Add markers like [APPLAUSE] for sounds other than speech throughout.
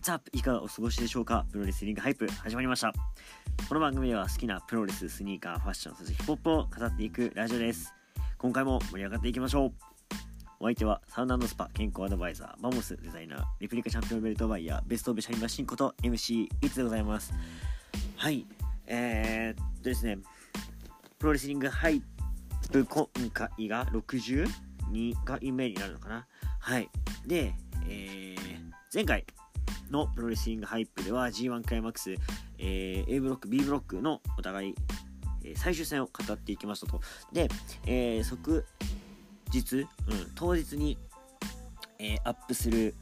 What's up? いかがお過ごしでしょうか？プロレスリングハイプ始まりました。この番組では好きなプロレス、スニーカー、ファッション、そしてヒップホップを語っていくラジオです。今回も盛り上がっていきましょう。お相手はサウナスパ健康アドバイザー、マモスデザイナー、レプリカチャンピオンベルトバイヤー、 Best of Shine Machine こと MC いつでございます。はい、えー、っとですね、プロレスリングハイプ今回が62回目になるのかな。はい。で、えー、前回のプロレスリングハイプでは G1 クライマックス、えー A ブロック B ブロックのお互い、え最終戦を語っていきましたと。で、えー即日、うん、当日に、えーアップする、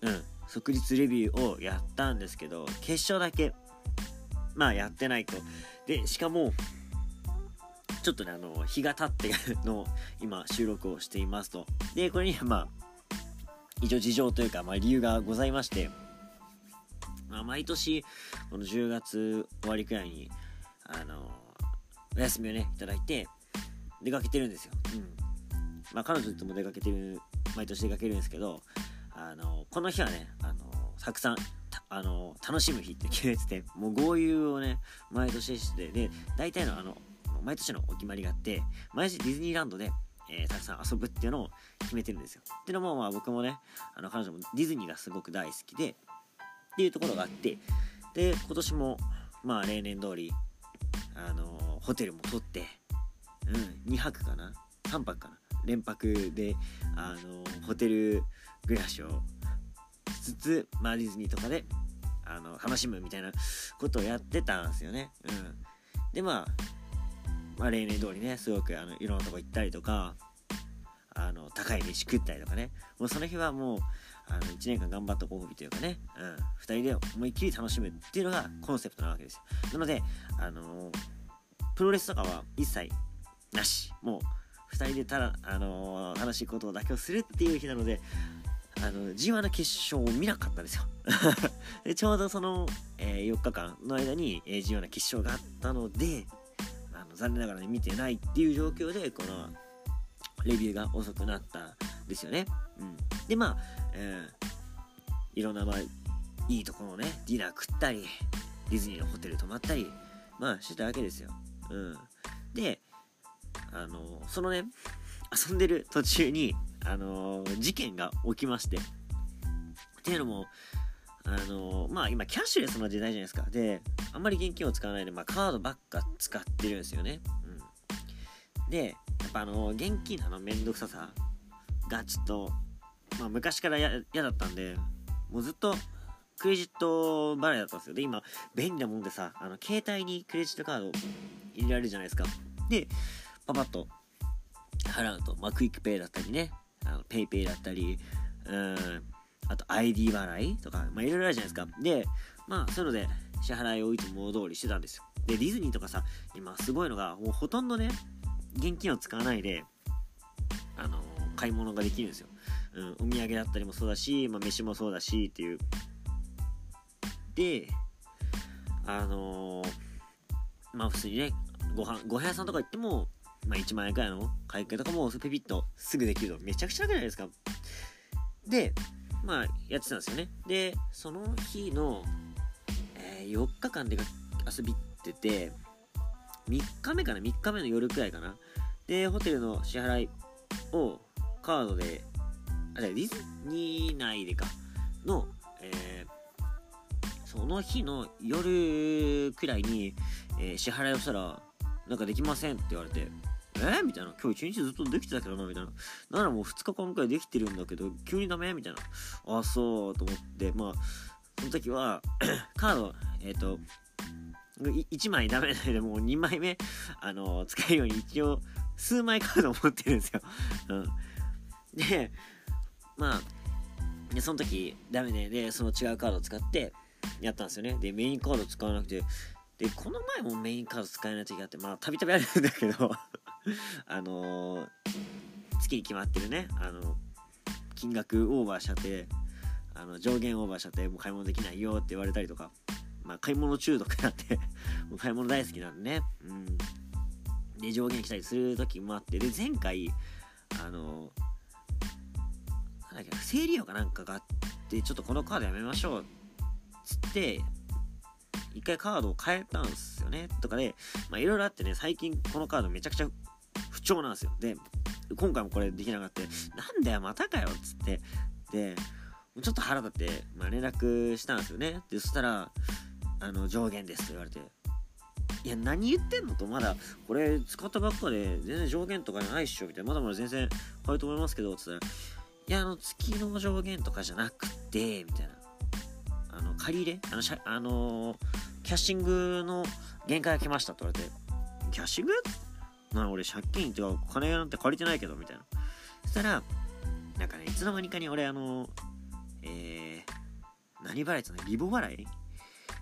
うん、即日レビューをやったんですけど決勝だけまあやってないと。でしかもちょっとねあの日が経っての今収録をしていますと。でこれにはまあ一応事情というか、まあ、理由がございまして、まあ、毎年この10月終わりくらいにあのお休みをねいただいて出かけてるんですよ、うん。まあ、彼女とも出かけてる毎年出かけるんですけどあのこの日はねあのたくさんあの楽しむ日って決めててもう豪遊をね毎年してで大体のあの毎年のお決まりがあって毎年ディズニーランドでえーたくさん遊ぶっていうのを決めてるんですよ。っていうのもまあ僕もねあの彼女もディズニーがすごく大好きでっていうところがあってで今年もまあ例年通りあのホテルも取って、うん、2泊かな？3泊かな？連泊であのホテル暮らしをしつつ、まあ、ディズニーとかであの楽しむみたいなことをやってたんですよね。うん、でまあまあ、例年通りねすごくあのいろんなとこ行ったりとかあの高い飯食ったりとかね。もうその日はもうあの1年間頑張ったご褒美というかね、うん、2人で思いっきり楽しむっていうのがコンセプトなわけですよ。なのであのプロレスとかは一切なし。もう2人でただ、あの楽しいことを妥協するっていう日なのであの G1 の決勝を見なかったんですよ。[LAUGHS] でちょうどその、えー4日間の間に、えー G1 の決勝があったのでの残念ながらね見てないっていう状況でこのレビューが遅くなったんですよね。うん、でまあ、えーいろんなまあいいところをねディナー食ったりディズニーのホテル泊まったりまあしてたわけですよ。うん、であのそのね遊んでる途中にあの事件が起きましてっていうのもあのまあ今キャッシュレスの時代じゃないですか。であんまり現金を使わないで、まあ、カードばっか使ってるんですよね、うん、でやっぱあの現金のあの面倒くささがちょっと、まあ、昔から嫌だったんでもうずっとクレジット払いだったんですよ。で今便利なもんでさあの携帯にクレジットカード入れられるじゃないですか。でパパッと払うと、まあ、クイックペイだったりねあのペイペイだったりうんあと ID 払いとか、まあ、いろいろあるじゃないですか。で、まあ、そういうので支払いをいつも通りしてたんですよ。で、ディズニーとかさ、今すごいのが、もうほとんどね、現金を使わないで、あの買い物ができるんですよ。うん、お土産だったりもそうだし、まあ、飯もそうだしっていう。で、あのーまあ、普通にね、ご飯、ご飯屋さんとか行っても、まあ、1万円くらいの会計とかもペピッとすぐできるとめちゃくちゃ楽じゃないですか。で、まあ、やってたんですよね。で、その日の、えー4日間で遊び行ってて、3日目かな ?3 日目の夜くらいかな。で、ホテルの支払いをカードで、あ、じゃあディズニー内でか、の、えーその日の夜くらいに、えー支払いをしたら、なんかできませんって言われて、え？みたいな。今日一日ずっとできてたけどな、みたいな。ならもう2日間くらいできてるんだけど、急にダメ？みたいな。あ、そう、と思って、まあ、その時は、[COUGHS] カード、えっ、と、1枚ダメないでもう2枚目、あの、使えるように一応、数枚カードを持ってるんですよ。うん。で、まあ、で、その時、ダメで、で、その違うカードを使って、やったんですよね。で、メインカード使わなくて、で、この前もメインカード使えない時があって、まあ、たびたびあるんだけど、[LAUGHS] あの月に決まってるね、あの、金額オーバーしちゃって、あの上限オーバーしちゃって、もう買い物できないよって言われたりとか、まあ、買い物中毒になんで、[LAUGHS] もう買い物大好きなんでね、うん。で、上限来たりする時もあって、で、前回、あの、なんだっけ不正利用かなんかがあってちょっとこのカードやめましょうっつって一回カードを変えたんですよね。とかでまあいろいろあってね最近このカードめちゃくちゃ調なんですよ。で今回もこれできなかった。なんだよまたかよっつって。でちょっと腹立って、まあ、連絡したんですよね。でそしたらあの上限ですと言われて。いや何言ってんのとまだこれ使ったばっかで全然上限とかじゃないっしょみたいな。まだまだ全然買うと思いますけどつったらいやあの月の上限とかじゃなくてみたいな。あの借り入れ？あのしゃあのキャッシングの限界が来ましたって言われて。キャッシング？な俺借金っていうか金なんて借りてないけどみたいなそしたらなんかねいつの間にかに俺あのえー、何払いってのリボ払い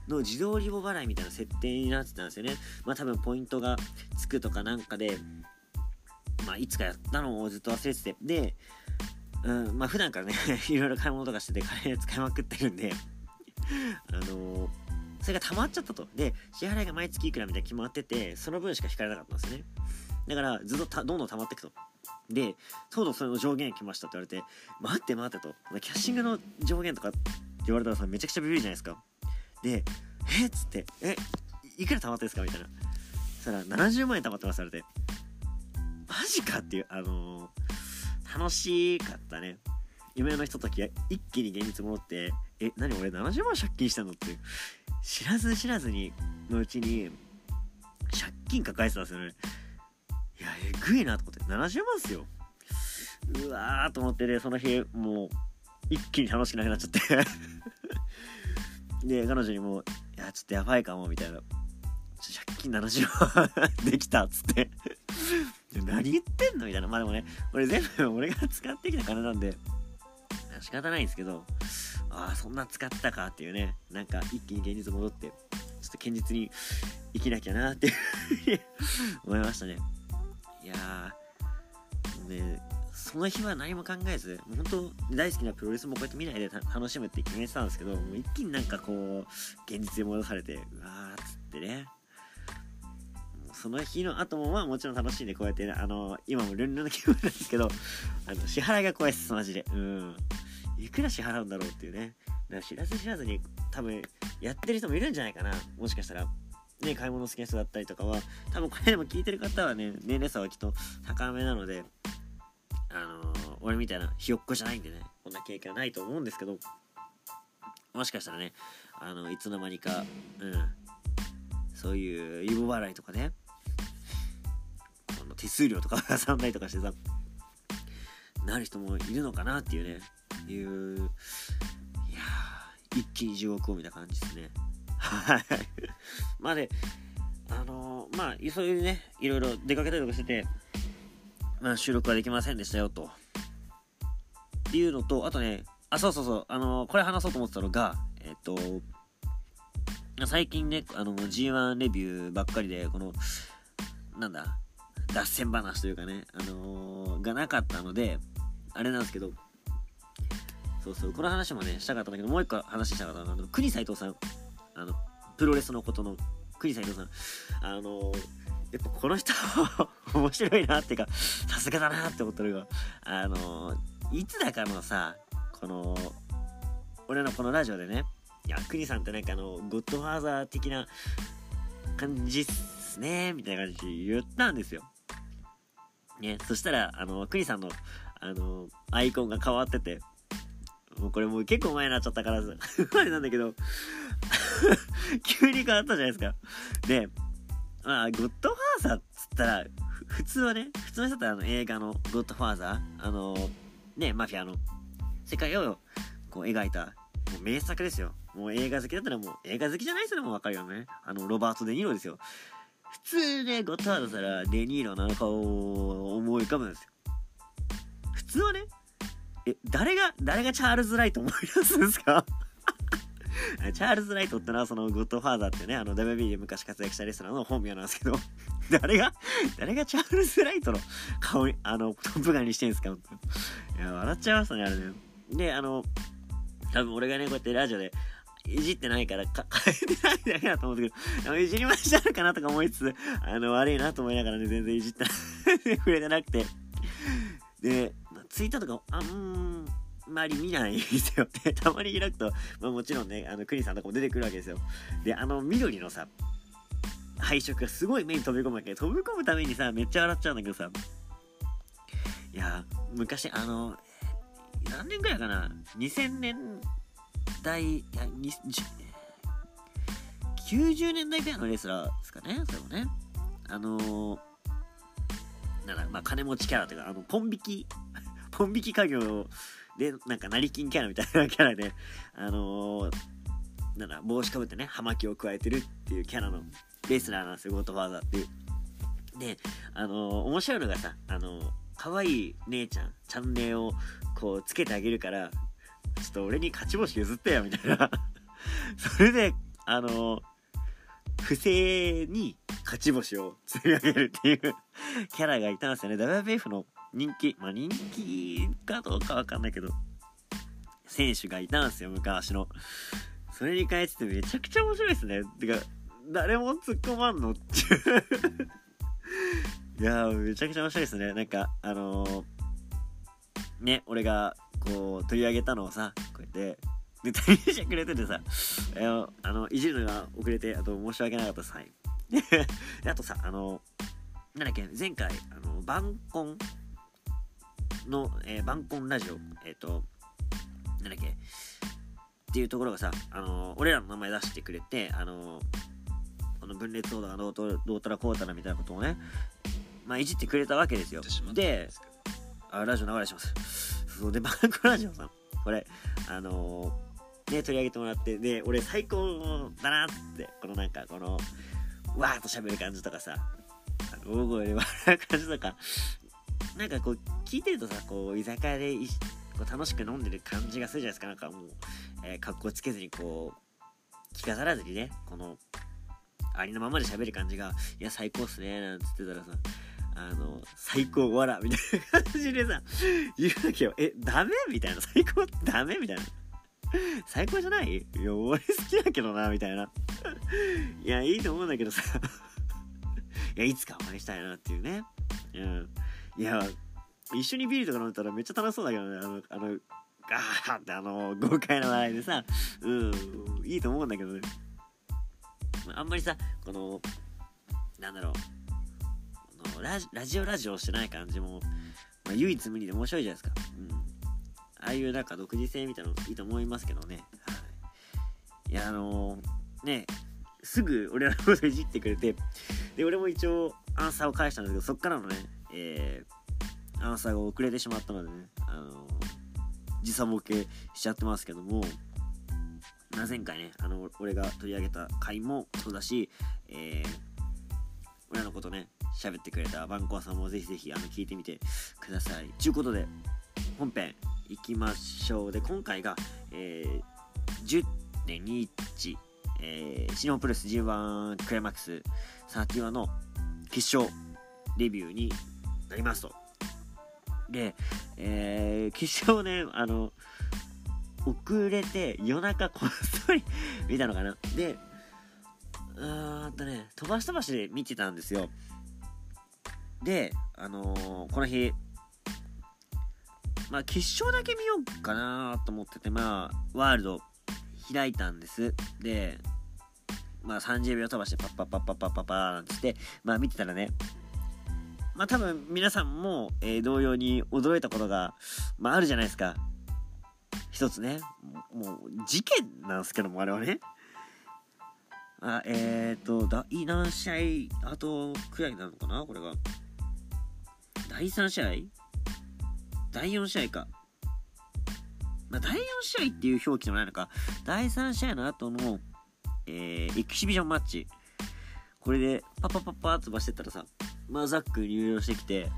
の自動リボ払いみたいな設定になってたんですよね。まあ多分ポイントがつくとかなんかで、まあいつかやったのをずっと忘れてて、で、うん、まあ普段からね [LAUGHS] いろいろ買い物とかしてて金使いまくってるんで [LAUGHS] あの、それが溜まっちゃったと。で、支払いが毎月いくらみたいな決まってて、その分しか引かれなかったんですね。だからずっとどんどん溜まっていくと。で、とうとうその上限来ましたって言われて、待って待ってと。キャッシングの上限とかって言われたらさ、めちゃくちゃビビるじゃないですか。で、えっ？つって、え、いくら貯まってんですか？みたいな。そしたら、70万円貯まってます、あれで。マジかっていう、あのー、楽しかったね。夢のひとときが一気に現実戻って、え、何俺70万借金したのって、知らず知らずにのうちに、借金抱えてたんですよね。いや、えぐいなと思って、70万っすよ。うわーと思ってね、その日、もう、一気に楽しくなくなっちゃってで、彼女にも、いや、ちょっとやばいかも、みたいな。借金70万できたっつって何言ってんの？みたいな。まあでもね、俺全部俺が使ってきた金なんで、仕方ないんですけど、ああ、そんな使ったかっていうね、なんか一気に現実戻って、ちょっと堅実に生きなきゃなっていう [LAUGHS] 思いましたね。いやー、ね、その日は何も考えず、もう本当大好きなプロレスもこうやって見ないで楽しむって決めてたんですけど、もう一気になんかこう、現実に戻されて、うわーっつってね。その日の後もまあもちろん楽しいんでこうやって、ね、あの、今もルンルンの気分なんですけど、あの、支払いが怖いです、マジで。うん。いくら支払うんだろうっていうね。だから知らず知らずに多分やってる人もいるんじゃないかな。もしかしたら。ね、買い物好きな人だったりとかは、多分これでも聞いてる方はね、年齢差はきっと高めなので、あのー、俺みたいなひよっこじゃないんでねこんな経験はないと思うんですけどもしかしたらねあのいつの間にかうんそういうイボ払いとかねこの手数料とか [LAUGHS] 挟んだりとかしてさなる人もいるのかなっていうねいういや一気に地獄を見た感じですねはいまあであのー、まあ急いでねいろいろ出かけたりとかしててまあ、収録はできませんでしたよと。っていうのと、あとね、あ、そうそうそう、あのー、これ話そうと思ってたのが、えっと、最近ね、あの、G1 レビューばっかりで、この、なんだ、脱線話というかね、あのー、がなかったので、あれなんですけど、そうそう、この話もね、したかったんだけど、もう一個話したかったのは、国斎藤さん、あの、プロレスのことの、国斎藤さん、あのやっぱこの人 [LAUGHS] 面白いなっていうかさすがだなって思ったのがあのいつだかのさこの俺のこのラジオでねいや国さんってなんかあのゴッドファーザー的な感じっすねみたいな感じ言ったんですよ。ねそしたらあの国さんのあのアイコンが変わっててもうこれもう結構前になっちゃったから [LAUGHS] 前なんだけど [LAUGHS] 急に変わったじゃないですかでまあ、ゴッドファーザーっつったら、普通はね、普通の人だってあの映画のゴッドファーザー、あの、ね、マフィアの世界をこう描いた、もう名作ですよ。もう映画好きだったらもう映画好きじゃない人でもわかるよね。あの、ロバート・デ・ニーロですよ。普通ね、ゴッドファーザーしたらデ・ニーロの顔を思い浮かぶんですよ。普通はね、え、誰が、誰がチャールズ・ライト思い出すんですか？チャールズ・ライトってのはそのゴッドファーザーってね、あの WB で昔活躍したレストラーの本名なんですけど、[LAUGHS] 誰が、誰がチャールズ・ライトの顔に、あの、トップガンにしてんすか？いや、笑っちゃいましたね、あれね。で、あの、多分俺がね、こうやってラジオで、いじってないからか、変えてないだけだと思うんですけど、いじりましたのかなとか思いつつ、あの、悪いなと思いながらね、全然いじった [LAUGHS] 触れてなくて。で、ツイッターとか、あ、ん、まり見ないですよ。で、[LAUGHS] たまに開くと、まあもちろんね、あの、クリさんとかも出てくるわけですよ。で、あの、緑のさ、配色がすごい目に飛び込むわけ。飛び込むためにさ、めっちゃ笑っちゃうんだけどさ、いや、昔、あの、何年ぐらいかな ?2000 年代、いや、90年代ぐらいのレスラーですかね、それもね。あのー、なんだ、まあ、金持ちキャラというか、あの、ポン引き、ポン引き家業で、なんか、成金キャラみたいなキャラで、あのー、なんだ、帽子かぶってね、葉巻を加えてるっていうキャラのレスラーなんですよ、ゴッドファーザーっていう。で、あのー、面白いのがさ、あのー、可愛い姉ちゃん、チャンネルをこうつけてあげるから、ちょっと俺に勝ち星譲ってよ、みたいな [LAUGHS] それで、あのー、不正に勝ち星を積み上げるっていうキャラがいたんですよね。WWF の人気、まあ人気かどうかわかんないけど、選手がいたんですよ、昔の。それに変えててめちゃくちゃ面白いですね。てか、誰も突っ込まんの？っ [LAUGHS] ていや、めちゃくちゃ面白いですね。なんか、あのー、ね、俺が、こう、取り上げたのをさ、こうやって、ネタにしてくれててさ、えー、あの、いじるのが遅れて、あと申し訳なかったです。はい。[LAUGHS] で、あとさ、あの、なんだっけ、前回、あの、晩婚の、えー、晩婚ラジオ、えっ、ー、と、なんだっけ、っていうところがさ、あの、俺らの名前出してくれて、あの、この分裂ソードがどうとどうたらこうたらみたいなことをね、まあ、いじってくれたわけですよ。で、あ、ラジオ流れします。そうで、バンコラジオさん、これ、あのー、ね、取り上げてもらって、で、俺最高だなって、このなんか、この、わーっと喋る感じとかさ、大声で笑う感じとか、なんかこう、聞いてるとさ、こう、居酒屋でこう楽しく飲んでる感じがするじゃないですか。なんかもう、えー、格好つけずにこう、着飾らずにね、この、ありのままで喋る感じが、いや、最高っすね、なんつってたらさ、あの、最高、わら、みたいな感じでさ、言うわけよ。え、ダメ？みたいな。最高？ダメ？みたいな。最高じゃない？いや、俺好きだけどな、みたいな。いや、いいと思うんだけどさ。いや、いつかお会いしたいなっていうね。うん。いや、一緒にビールとか飲んだらめっちゃ楽しそうだけどね。あの、あの、ガーってあの、豪快な笑いでさ、うん、いいと思うんだけどね。あんまりさ、この、なんだろう、このラジオラジオしてない感じも、まあ、唯一無二で面白いじゃないですか。うん。ああいうなんか独自性みたいなのいいと思いますけどね。はい。いや、あのー、ね、すぐ俺らのこといじってくれて、で、俺も一応アンサーを返したんですけど、そっからのね、えー、アンサーが遅れてしまったのでね、あの、時差ボケしちゃってますけども、まあ、前回ね、あの、俺が取り上げた回もそうだし、えー、俺のことね、喋ってくれたバンコアさんもぜひぜひあの聞いてみてください。ということで、本編いきましょう。で、今回が、えー、10.21、えー、シノプレス G1 クライマックス31の決勝レビューになりますと。で、えー、決勝ね、あの、遅れて夜中こっそり見たのかな。で、うーんとね、飛ばし飛ばしで見てたんですよ。で、あのー、この日、まあ、決勝だけ見ようかなと思ってて、まあ、ワールド開いたんです。で、まあ、30秒飛ばしてパッパッパッパッパッパッパーなんつって、まあ、見てたらね、まあ、多分皆さんも、えー、同様に驚いたことが、まあ、あるじゃないですか。一つね、もう、事件なんですけども、あれはね。あ、えっ、ー、と、第何試合、あとくらいなのかなこれが。第3試合？第4試合か。まあ、第4試合っていう表記でもないのか。第3試合の後の、えー、エキシビジョンマッチ。これで、パパパパー飛ばしてったらさ、まあ、ザック入場してきて、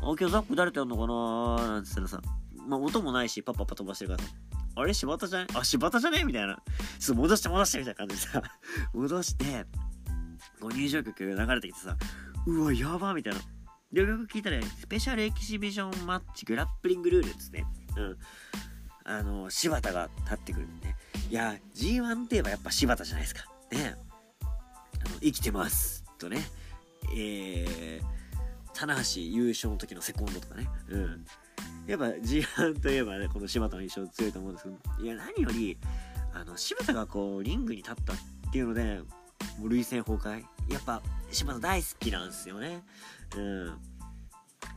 あ、今日ザック誰とやんのかななんて言ったらさ、まあ、音もないし、パパパ飛ばしてるからさ、あれ？柴田じゃねあ、柴田じゃね？みたいな。ちょっと戻して戻してみたいな感じでさ、[LAUGHS] 戻して、こう入場曲流れてきてさ、うわ、やばみたいな。で、よく聞いたら、スペシャルエキシビジョンマッチグラップリングルールですね。うん。あの、柴田が立ってくるんで、ね。いや、G1 といえばやっぱ柴田じゃないですか。ね。あの、生きてます。とね。えー、棚橋優勝の時のセコンドとかね。うん。やっぱ G1 といえばねこの柴田の印象強いと思うんですけどいや何よりあの柴田がこうリングに立ったっていうのでもう涙腺崩壊。やっぱ柴田大好きなんですよね。うん。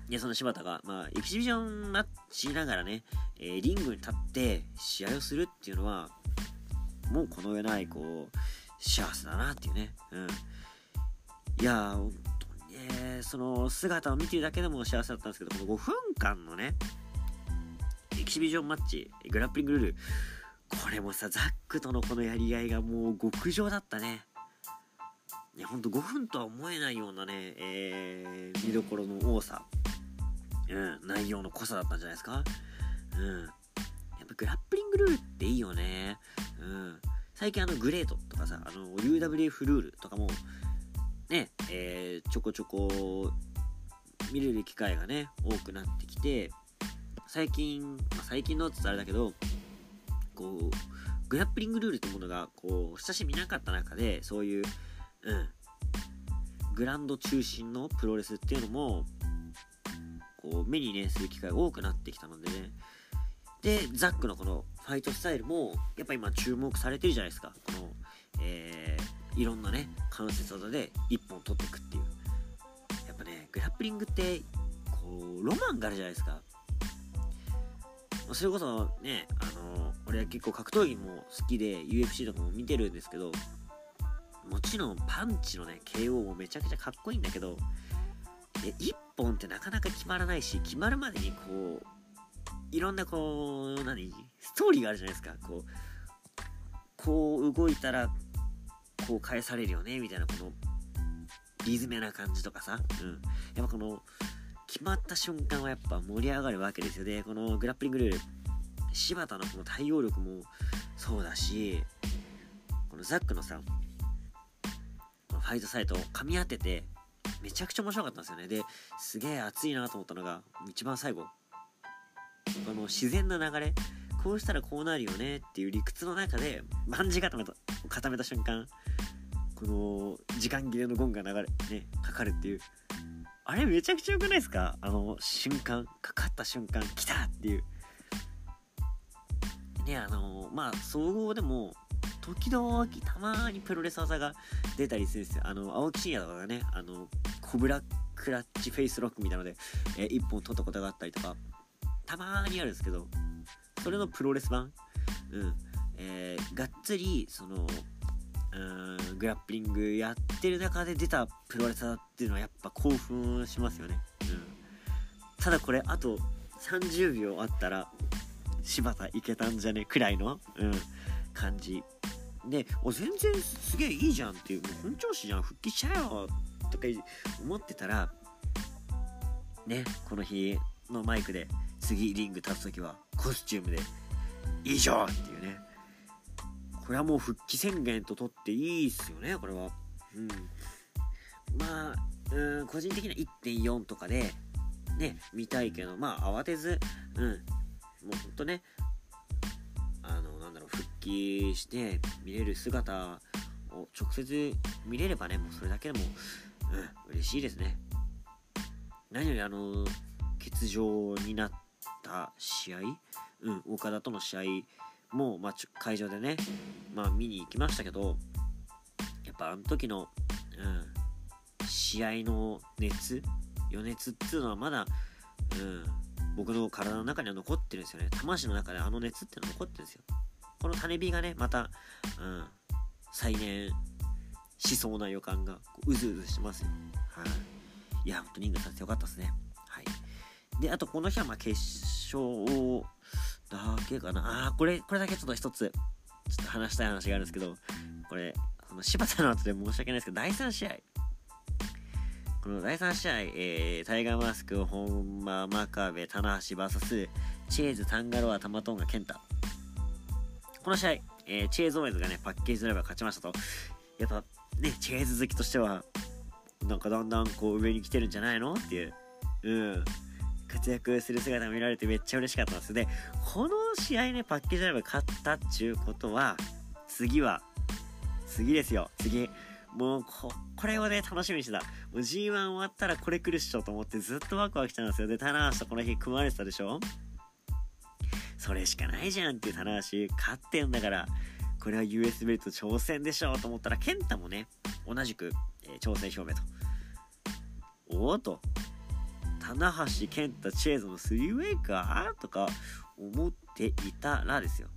でその柴田が、まあ、エキシビジョンマッチしながらね、えー、リングに立って試合をするっていうのはもうこの上ないこう幸せだなっていうね。うん。いや本当にねその姿を見てるだけでも幸せだったんですけどこの5分間のねエキシビジョンマッチグラップリングルールこれもさザックとのこのやり合いがもう極上だったね。ねほんと5分とは思えないようなね、えー、見どころの多さ、うん、内容の濃さだったんじゃないですか。うん。やっぱグラップリングルールっていいよね。うん。最近あのグレートとかさあの UWF ルールとかもねえー、ちょこちょこ見れる機会がね多くなってきて最近、まあ、最近のって言ったらあれだけどこうグラップリングルールってものがこう親しみなかった中でそういう、うん、グランド中心のプロレスっていうのもこう目にねする機会が多くなってきたのでね。でザックのこのファイトスタイルもやっぱ今注目されてるじゃないですか。この、えー、いろんなね関節技で1本取っていくっていう。やっぱねグラップリングってこうロマンがあるじゃないですか。それこそねあの俺は結構格闘技も好きで UFC とかも見てるんですけどもちろんパンチのね KO もめちゃくちゃかっこいいんだけど1本ってなかなか決まらないし決まるまでにこういろんなこう何？ストーリーがあるじゃないですか。こうこう動いたらこう返されるよねみたいなこのリズムな感じとかさ、うん、やっぱこの決まった瞬間はやっぱ盛り上がるわけですよね。このグラップリングルール柴田のこの対応力もそうだしこのザックのさファイトサイトを噛み当ててめちゃくちゃ面白かったんですよね。ですげえ熱いなと思ったのが一番最後。この自然な流れこうしたらこうなるよねっていう理屈の中で万字固めた固めた瞬間この時間切れのゴンが流れねかかるっていう。あれめちゃくちゃ良くないですか？あの瞬間かかった瞬間来たっていう。ねあのまあ総合でも時々たまにプロレス技が出たりするんですよ。あの青木真也とかがねあのコブラクラッチフェイスロックみたいなので、えー、1本取ったことがあったりとかたまにあるんですけどそれのプロレス版？うん。えー、がっつりそのうんグラップリングやってる中で出たプロレスだっていうのはやっぱ興奮しますよね、うん、ただこれあと30秒あったら柴田いけたんじゃねくらいの、うん、感じ。でお全然すげえいいじゃんっていう本調子じゃん復帰しちゃよとか思ってたらねこの日のマイクで次リング立つ時はコスチュームで以上っていうね。これはもう復帰宣言と取っていいっすよねこれは。うん。まあうん個人的には1.4とかでね見たいけどまあ慌てずうん。もうほんとねあのなんだろう復帰して見れる姿を直接見れればねもうそれだけでもうん嬉しいですね。何よりあの欠場になった試合？うん岡田との試合も、まあ、会場でね、まあ、見に行きましたけどやっぱあの時の、うん、試合の熱余熱っつうのはまだ、うん、僕の体の中には残ってるんですよね。魂の中であの熱っていうのは残ってるんですよ。この種火がねまた、うん、再燃しそうな予感がうずうずしてますよ。はい、いや本当にリングさせてよかったですね。であとこの日はまあ決勝だけかなあこれこれだけちょっと一つちょっと話したい話があるんですけどこれその柴田の後で申し訳ないですけど第3試合この第3試合、えー、タイガーマスク、本間、真壁、棚橋 VS チェーズ、タンガロア、タマトンガ、ケンタ。この試合、えー、チェーズオーエズがね、パッケージドライバー勝ちましたと。やっぱね、チェーズ好きとしては、なんかだんだんこう上に来てるんじゃないのっていう。うん。活躍する姿が見られてめっちゃ嬉しかったですでこの試合ねパッケージライブ勝ったっちゅうことは次は次ですよ次もうこ、これをね、楽しみにしてた。もう G1 終わったらこれ来るっしょと思ってずっとワクワクしたんですよ。で、棚橋とこの日組まれてたでしょそれしかないじゃんっていう棚橋、勝ってんだから、これは US ベルト挑戦でしょと思ったら、健太もね、同じく、えー、挑戦表明と。おおと。棚橋、健太、チェーズのスリーウェイかとか思っていたらですよ。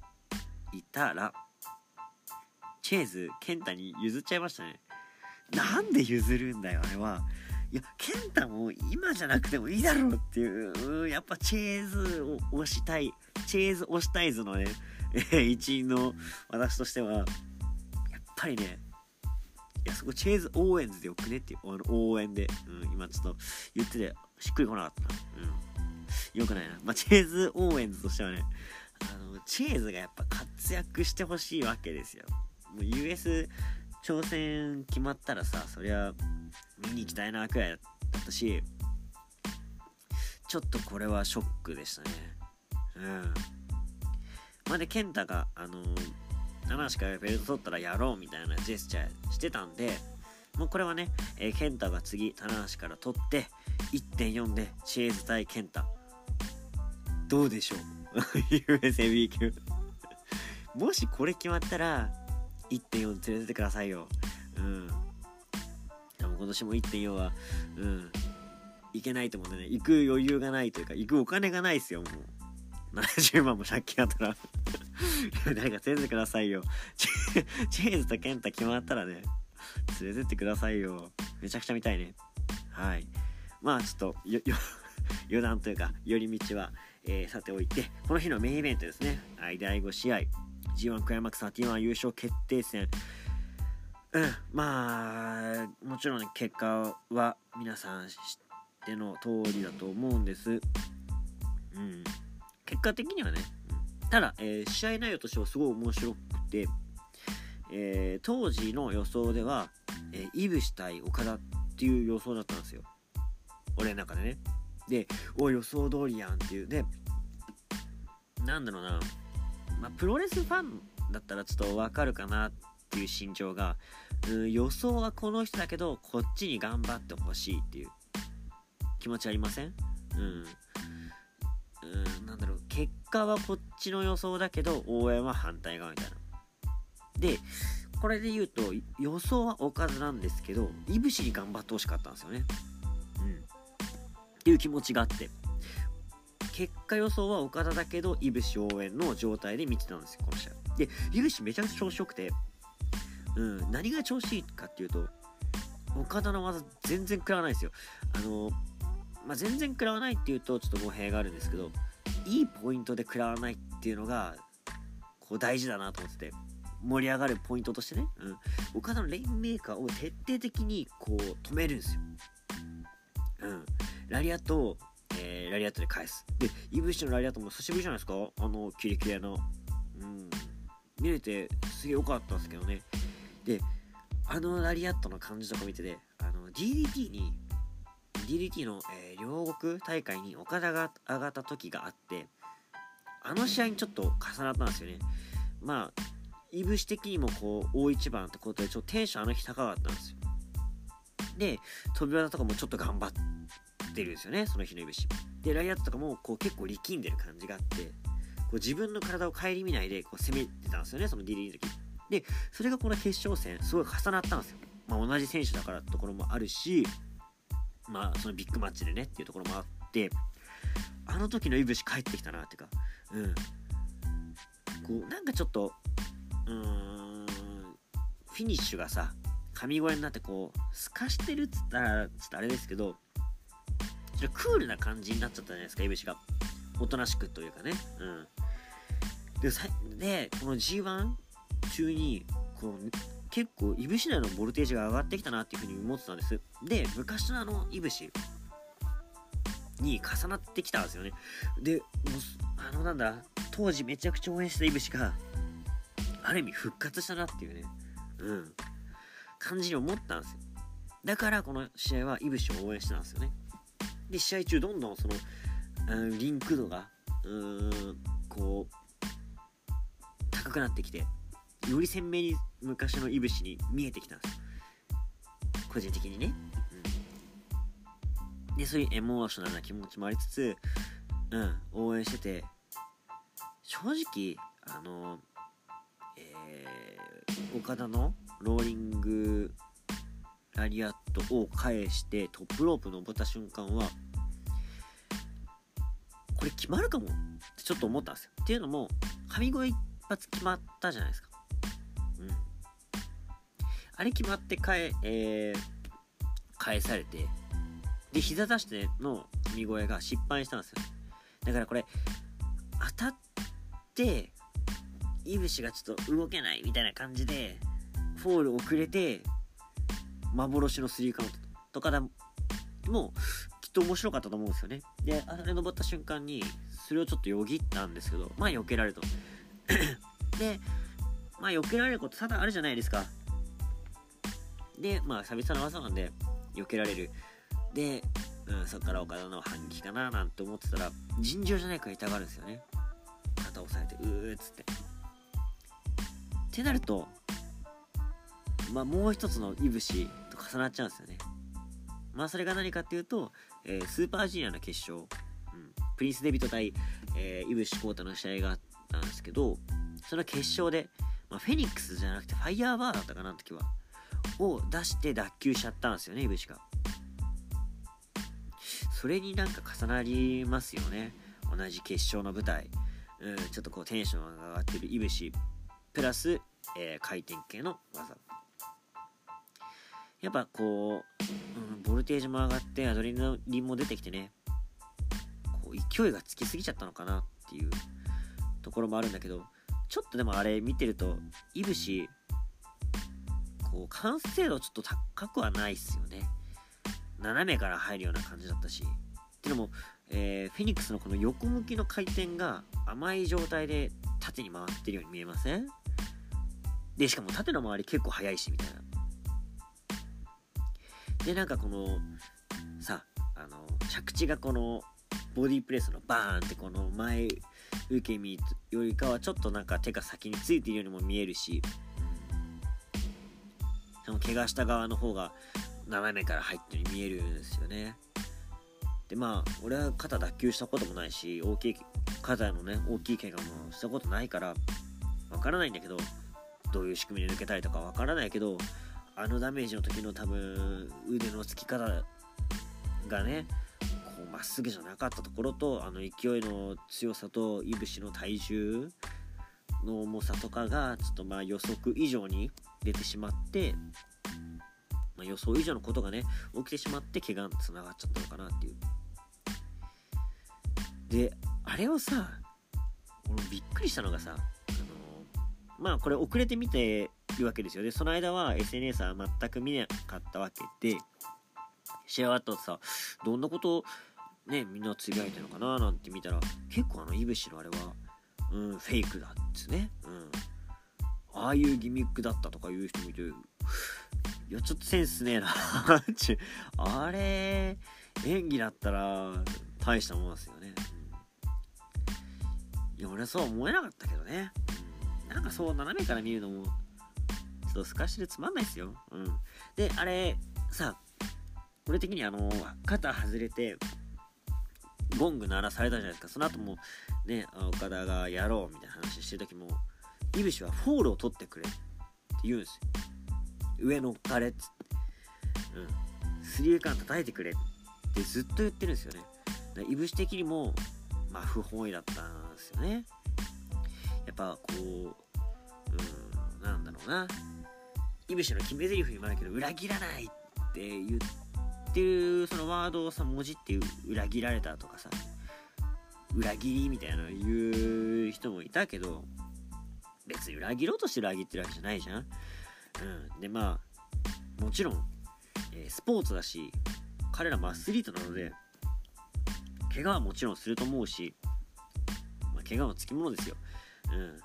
いたら、チェーズ、ケンタに譲っちゃいましたね。なんで譲るんだよ、あれは。いや、ケンタも今じゃなくてもいいだろうっていう、やっぱチェーズを押したい、チェーズ押したい図のね、[LAUGHS] 一員の私としては、やっぱりね、いや、そこチェーズ応援でよくねっていう、あの応援で、うん、今ちょっと言ってて、しっくりこなかった。うん。よくないな。まあ、チェーズ応援としてはね、あの、チェーズがやっぱ活躍してほしいわけですよ。もう US 挑戦決まったらさそりゃ見に行きたいなくらいだったしちょっとこれはショックでしたねうんまあで健太があの七橋かベルト取ったらやろうみたいなジェスチャーしてたんでもうこれはね、えー、健太が次棚橋から取って1.4でチェーズ対健太どうでしょう？USAB 級もしこれ決まったら1.4連れててくださいよ。うん。でも今年も1.4は、うん。行けないと思うんでね、行く余裕がないというか、行くお金がないですよ、もう。70万も借金あったら [LAUGHS] 誰か連れてくださいよ。チェーズとケンタ決まったらね、連れてってくださいよ。めちゃくちゃ見たいね。はい。まあちょっと、余談というか、寄り道は、えー、さておいて、この日のメインイベントですね。はい第5試合。G1 クライマックス31優勝決定戦。うんまあもちろん、結果は皆さん知っての通りだと思うんです。うん。結果的にはねただ、えー、試合内容としてはすごい面白くて、えー、当時の予想では、えー、イブシ対岡田っていう予想だったんですよ。俺の中でね。でお予想通りやんっていう。でなんだろうな。まあ、プロレスファンだったらちょっとわかるかなっていう心情が、うん、予想はこの人だけどこっちに頑張ってほしいっていう。気持ちありません？うん、うん、なんだろう。結果はこっちの予想だけど応援は反対側みたいな。でこれで言うと予想はおかずなんですけどいぶしに頑張ってほしかったんですよね。っていう気持ちがあって結果予想は岡田だけど、いぶし応援の状態で見てたんですよ、この試合。で、いぶしめちゃくちゃ調子よくて、うん、何が調子いいかっていうと、岡田の技全然食らわないですよ。あの、まあ、全然食らわないっていうとちょっと語弊があるんですけど、いいポイントで食らわないっていうのが、こう大事だなと思ってて、盛り上がるポイントとしてね、うん、岡田のレインメーカーを徹底的にこう止めるんですよ。うん。ラリアットをえー、ラリアットで返す。で、イブシのラリアットも久しぶりじゃないですか？あの、キレキレの。うん。見れて、すげえ良かったんですけどね。で、あのラリアットの感じとか見てて、あの、DDT に、DDT の、えー、両国大会に岡田が上がった時があって、あの試合にちょっと重なったんですよね。まあ、いぶし的にもこう、大一番ってことで、ちょっとテンションあの日高かったんですよ。で、飛び技とかもちょっと頑張ってるんですよねその日のいぶしでライアットとかもこう結構力んでる感じがあってこう自分の体を顧みないでこう攻めてたんですよねその DD の時。でそれがこの決勝戦すごい重なったんですよ、まあ、同じ選手だからってところもあるしまあそのビッグマッチでねっていうところもあってあの時のいぶし帰ってきたなっていうかうん。こうなんかちょっとうーんフィニッシュがさ神声になってこう透かしてるっつったらちょっとあれですけどクールな感じになっちゃったじゃないですか、いぶしが。おとなしくというかね。うん。で、さでこの G1 中に、こう、結構、いぶし内のボルテージが上がってきたなっていうふうに思ってたんです。で、昔のあの、いぶしに重なってきたんですよね。で、あの、なんだ、当時めちゃくちゃ応援したいぶしが、ある意味復活したなっていうね、うん、感じに思ったんですよ。だから、この試合はいぶしを応援してたんですよね。で試合中どんどんその、うん、リンク度がうんこう高くなってきてより鮮明に昔のいぶしに見えてきたんです個人的にね、うん、でそういうエモーショナルな気持ちもありつつ、うん、応援してて正直あのえー、岡田のローリングラリアットを返してトップロープ登った瞬間はこれ決まるかもってちょっと思ったんですよ。っていうのも神声一発決まったじゃないですか。うん。あれ決まって返,、えー、返されてで膝出しての神声が失敗したんですよ。だからこれ当たっていぶしがちょっと動けないみたいな感じでフォール遅れて幻のスリーカウントとかだもきっと面白かったと思うんですよね。であれ登った瞬間にそれをちょっとよぎったんですけどまあ避けられると [COUGHS] でまあ避けられること多々あるじゃないですか。でまあ久々の技なんで避けられる。で、うん、そっから岡田の反撃かななんて思ってたら尋常じゃないくら痛がるんですよね。肩押さえてうーっつって。ってなるとまあもう一つのいぶし重なっちゃうんですよね。まあそれが何かっていうと、えー、スーパージュニアの決勝、うん、プリンス・デビット対、えー、イブシ・コータの試合があったんですけどその決勝で、まあ、フェニックスじゃなくてファイヤーバーだったかな時はを出して脱臼しちゃったんですよねイブシが。それになんか重なりますよね。同じ決勝の舞台、うん、ちょっとこうテンションが上がってるイブシ。プラス、えー、回転系の技。やっぱこう、うん、ボルテージも上がってアドレナリンも出てきてねこう勢いがつきすぎちゃったのかなっていうところもあるんだけどちょっとでもあれ見てるといぶしこう完成度ちょっと高くはないっすよね。斜めから入るような感じだったし。っていうのも、えー、フェニックスのこの横向きの回転が甘い状態で縦に回ってるように見えません？で、しかも縦の周り結構速いし、みたいな。で、なんかこの、さ、あの、着地がこの、ボディープレスのバーンってこの前受け身よりかはちょっとなんか手が先についているようにも見えるし、その怪我した側の方が斜めから入ってるように見えるんですよね。でまあ俺は肩脱臼したこともないし大きい肩のね大きい怪我もしたことないからわからないんだけどどういう仕組みで抜けたりとかわからないけどあのダメージの時の多分腕のつき方がねこうまっすぐじゃなかったところとあの勢いの強さといぶしの体重の重さとかがちょっとまあ予測以上に出てしまって、まあ、予想以上のことがね起きてしまって怪我につながっちゃったのかなっていう。であれをさ俺びっくりしたのがさまあこれ遅れて見てるわけですよね。その間は SNS は全く見なかったわけで、試合終わったさ、どんなことね、みんなつぶやいてるのかななんて見たら、結構あの、いぶしのあれは、うん、フェイクだっつね。うん。ああいうギミックだったとか言う人もいて、いや、ちょっとセンスねえなあれ、演技だったら、大したもんですよね。うん、いや、俺はそう思えなかったけどね。なんかそう斜めから見るのもちょっと透かしでつまんないっすよ。うん。であれさ俺的にあの肩外れてゴング鳴らされたじゃないですか。その後もね岡田がやろうみたいな話してる時も飯伏はフォールを取ってくれって言うんですよ。上乗っかれっつって。うん。スリーカン叩いてくれってずっと言ってるんですよね。いぶし的にもまあ不本意だったんですよね。やっぱこううんなんだろうないぶしの決め台詞にもあるけど裏切らないって言ってるそのワードをさ文字って裏切られたとかさ裏切りみたいなの言う人もいたけど別に裏切ろうとして裏切ってるわけじゃないじゃん。うん、でまあもちろん、えー、スポーツだし彼らもアスリートなので怪我はもちろんすると思うし、まあ、怪我はつきものですよ。うん、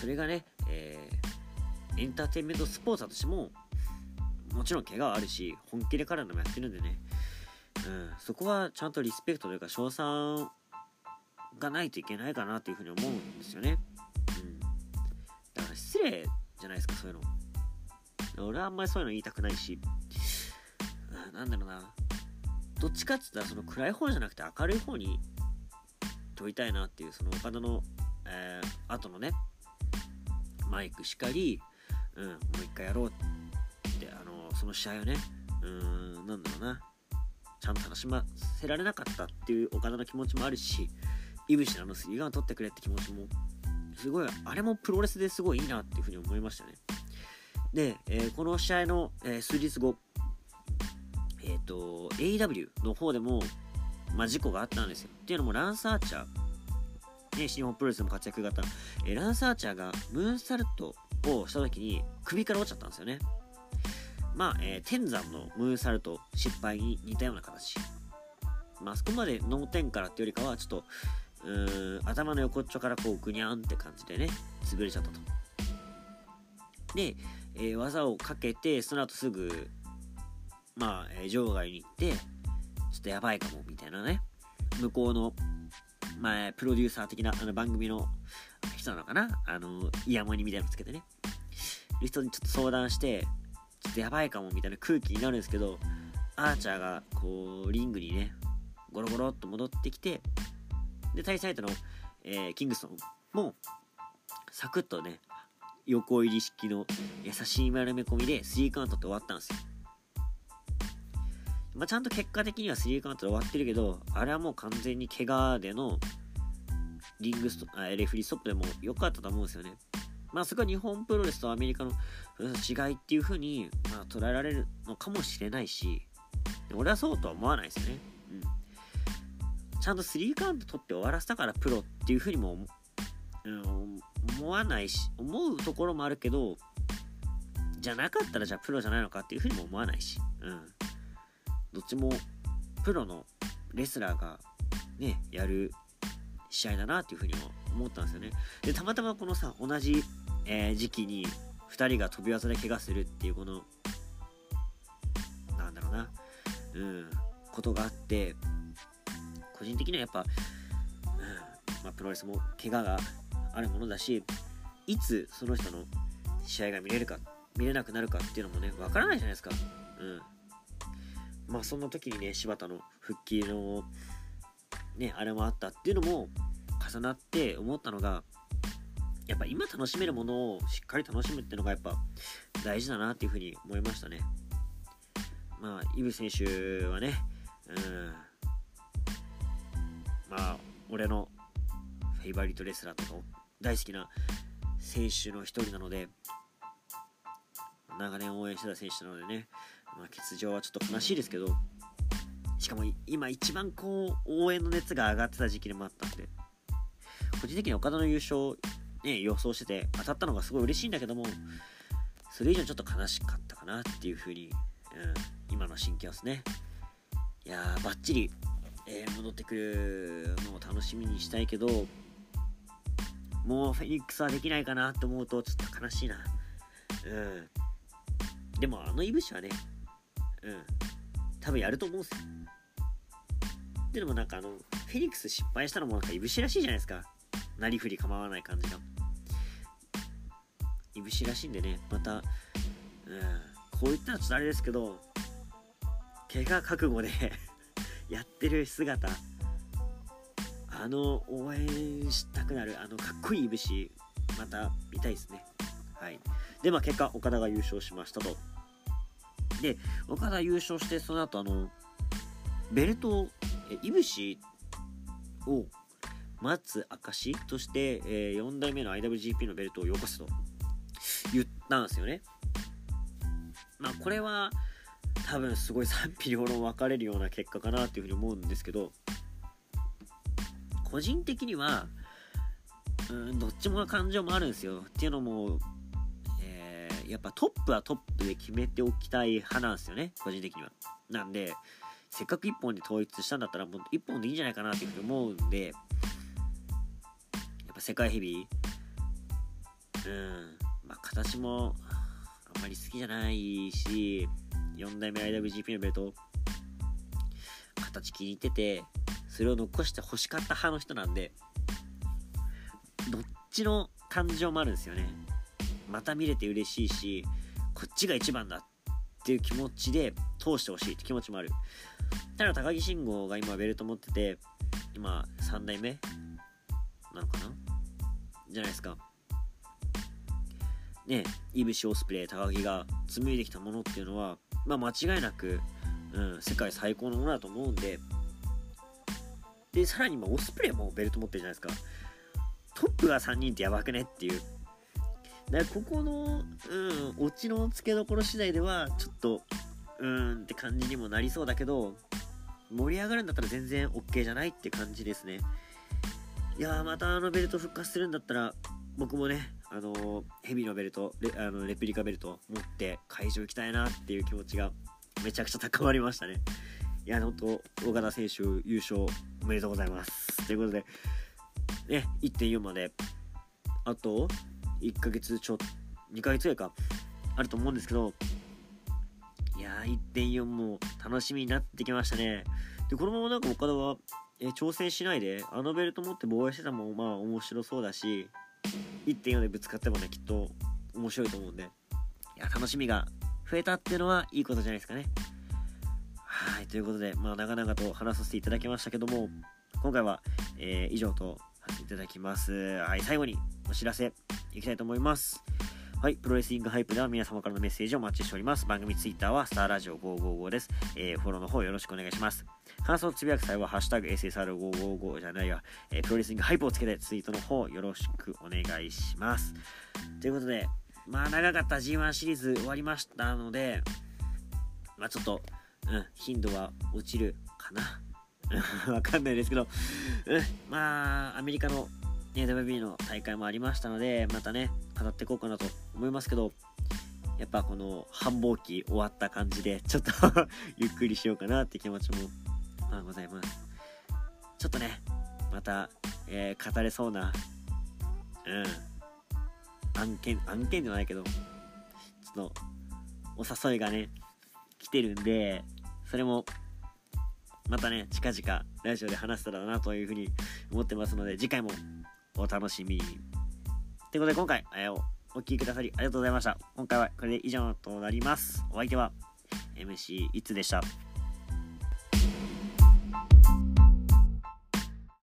それがね、えー、エンターテインメントスポーツだとしてももちろん怪我はあるし本気で彼らもやってるんでね、うん、そこはちゃんとリスペクトというか称賛がないといけないかなというふうに思うんですよね、うん、だから失礼じゃないですかそういうの。俺はあんまりそういうの言いたくないし、うん、なんだろうな。どっちかって言ったらその暗い方じゃなくて明るい方に撮りたいなっていうその岡田の、えー、後のねマイクしかり、うん、もう一回やろうってあのその試合をねうんなんだろうなちゃんと楽しませられなかったっていう岡田の気持ちもあるしいぶしのあのスリーガン取ってくれって気持ちもすごいあれもプロレスですごいいいなっていうふうに思いましたね。で、えー、この試合の、えー、数日後えっ、ー、と AEW の方でも、まあ、事故があったんですよ。っていうのもランサーチャー、ね、新日本プロレスでも活躍型、えランサーチャーがムーンサルトをした時に首から落ちちゃったんですよねまあ、えー、天山のムーンサルト失敗に似たような形。まあ、そこまで脳天からっていうよりかは、ちょっと、うーん、頭の横っちょからこう、ぐにゃんって感じでね、潰れちゃったと。で、えー、技をかけて、その後すぐ、まあ、えー、場外に行って、ちょっとやばいかも、みたいなね。向こうの、まあ、プロデューサー的なあの番組の人なのかな？あの、イヤモニみたいなのつけてね。人にちょっと相談して、ちょっとやばいかもみたいな空気になるんですけどアーチャーがこうリングにねゴロゴロっと戻ってきてで対戦相手の、えー、キングソンもサクッとね横入り式の優しい丸め込みで3カウントって終わったんですよまあ、ちゃんと結果的には3カウントで終わってるけどあれはもう完全に怪我でのリングストあレフリーストップでも良かったと思うんですよねまあそこは日本プロレスとアメリカの違いっていう風に、まあ、捉えられるのかもしれないし、俺はそうとは思わないですよね。うん。ちゃんと3カウント取って終わらせたからプロっていう風にも、うん、思わないし、思うところもあるけど、じゃなかったらじゃあプロじゃないのかっていう風にも思わないし、うん。どっちもプロのレスラーがね、やる試合だなっていう風にも思ったんですよね。で、たまたまこのさ、同じ、えー、時期に2人が飛び技で怪我するっていうこの、なんだろうな、うん、ことがあって、個人的にはやっぱ、うんまあ、プロレスも怪我があるものだし、いつその人の試合が見れるか、見れなくなるかっていうのもね、わからないじゃないですか。うん。まあそんな時にね、柴田の復帰の、ね、あれもあったっていうのも重なって思ったのが、やっぱ今楽しめるものをしっかり楽しむっていうのがやっぱ大事だなっていうふうに思いましたね。まあ、イブ選手はね、うん、まあ、俺のフェイバリットレスラーとか大好きな選手の一人なので、長年応援してた選手なのでね、まあ、欠場はちょっと悲しいですけど、しかも今一番こう応援の熱が上がってた時期でもあったんで、個人的に岡田の優勝ね、予想してて当たったのがすごい嬉しいんだけども、それ以上ちょっと悲しかったかなっていう風に、うん、今の心境ですね。いやー、バッチリ、えー、戻ってくるのを楽しみにしたいけど、もうフェニックスはできないかなって思うとちょっと悲しいな。うん。でもあのいぶしはね、うん、多分やると思うんですよ。でもなんかあの、フェニックス失敗したのもなんかいぶしらしいじゃないですか。なりふり構わない感じが。いぶしらしいんでね、また、うん、こう言ったらちょっとあれですけど、怪我覚悟で [LAUGHS] やってる姿、あの、応援したくなる、あの、かっこいいいぶし、また見たいですね。はい。で、まあ結果、岡田が優勝しましたと。で、岡田優勝して、その後、あの、ベルト、え、いぶしを待つ証として、えー、4代目の IWGP のベルトをよこすと言ったんですよね。まあこれは多分すごい賛否両論分かれるような結果かなっていうふうに思うんですけど個人的にはうんどっちも感情もあるんですよ。っていうのも、やっぱトップはトップで決めておきたい派なんですよね個人的には。なんでせっかく1本で統一したんだったらもう1本でいいんじゃないかなっていうふうに思うんでやっぱ世界ヘビー、うん、まあ、形もあんまり好きじゃないし、4代目 IWGP のベルト、形気に入ってて、それを残して欲しかった派の人なんで、どっちの感情もあるんですよね。また見れて嬉しいし、こっちが一番だっていう気持ちで通してほしいって気持ちもある。ただ高木慎吾が今ベルト持ってて今3代目なのかな？じゃないですか。ねイブシオスプレイ高木が紡いできたものっていうのはまあ間違いなく、うん、世界最高のものだと思うんででさらに今オスプレイもベルト持ってるじゃないですか。トップが3人ってやばくねっていう。だからここの、うん、オチの付けどころ次第ではちょっとうーんって感じにもなりそうだけど盛り上がるんだったら全然 OK じゃないって感じですね。いやーまたあのベルト復活するんだったら僕もねあのー、ヘビのベルトレあのレプリカベルト持って会場行きたいなっていう気持ちがめちゃくちゃ高まりましたね。いや本当岡田選手優勝おめでとうございます。ということでね1.4まで。あと1ヶ月ちょ2ヶ月ぐらいかあると思うんですけどいやー1.4も楽しみになってきましたね。でこのままなんか岡田はえ挑戦しないであのベルト持って防衛してたもまあ面白そうだし1.4でぶつかってもねきっと面白いと思うんでいや楽しみが増えたっていうのはいいことじゃないですかね。はいということでまあ長々と話させていただきましたけども今回は、えー、以上とさせていただきますはい最後にお知らせいきたいと思いますはい、プロレスリングハイプでは皆様からのメッセージをお待ちしております。番組ツイッターはスターラジオ555です。えー、フォローの方よろしくお願いします。感想つぶやく際は、ハッシュタグ SSR555 じゃないわ、えー、プロレスリングハイプをつけてツイートの方よろしくお願いします。ということで、まあ長かった G1 シリーズ終わりましたので、まあちょっと、うん、頻度は落ちるかな。[LAUGHS] わかんないですけど、うん、まあアメリカの WB の大会もありましたので、またね、語っていこうかなと思いますけど、やっぱこの繁忙期終わった感じで、ちょっと [LAUGHS] ゆっくりしようかなって気持ちも、まあございます。ちょっとね、また、えー、語れそうな、うん、案件、案件ではないけど、ちょっと、お誘いがね、来てるんで、それも、またね、近々ラジオで話せたらなというふうに思ってますので、次回もお楽しみに。ということで今回、えー、お聴きくださりありがとうございました。今回はこれで以上となります。お相手は MC いつでした？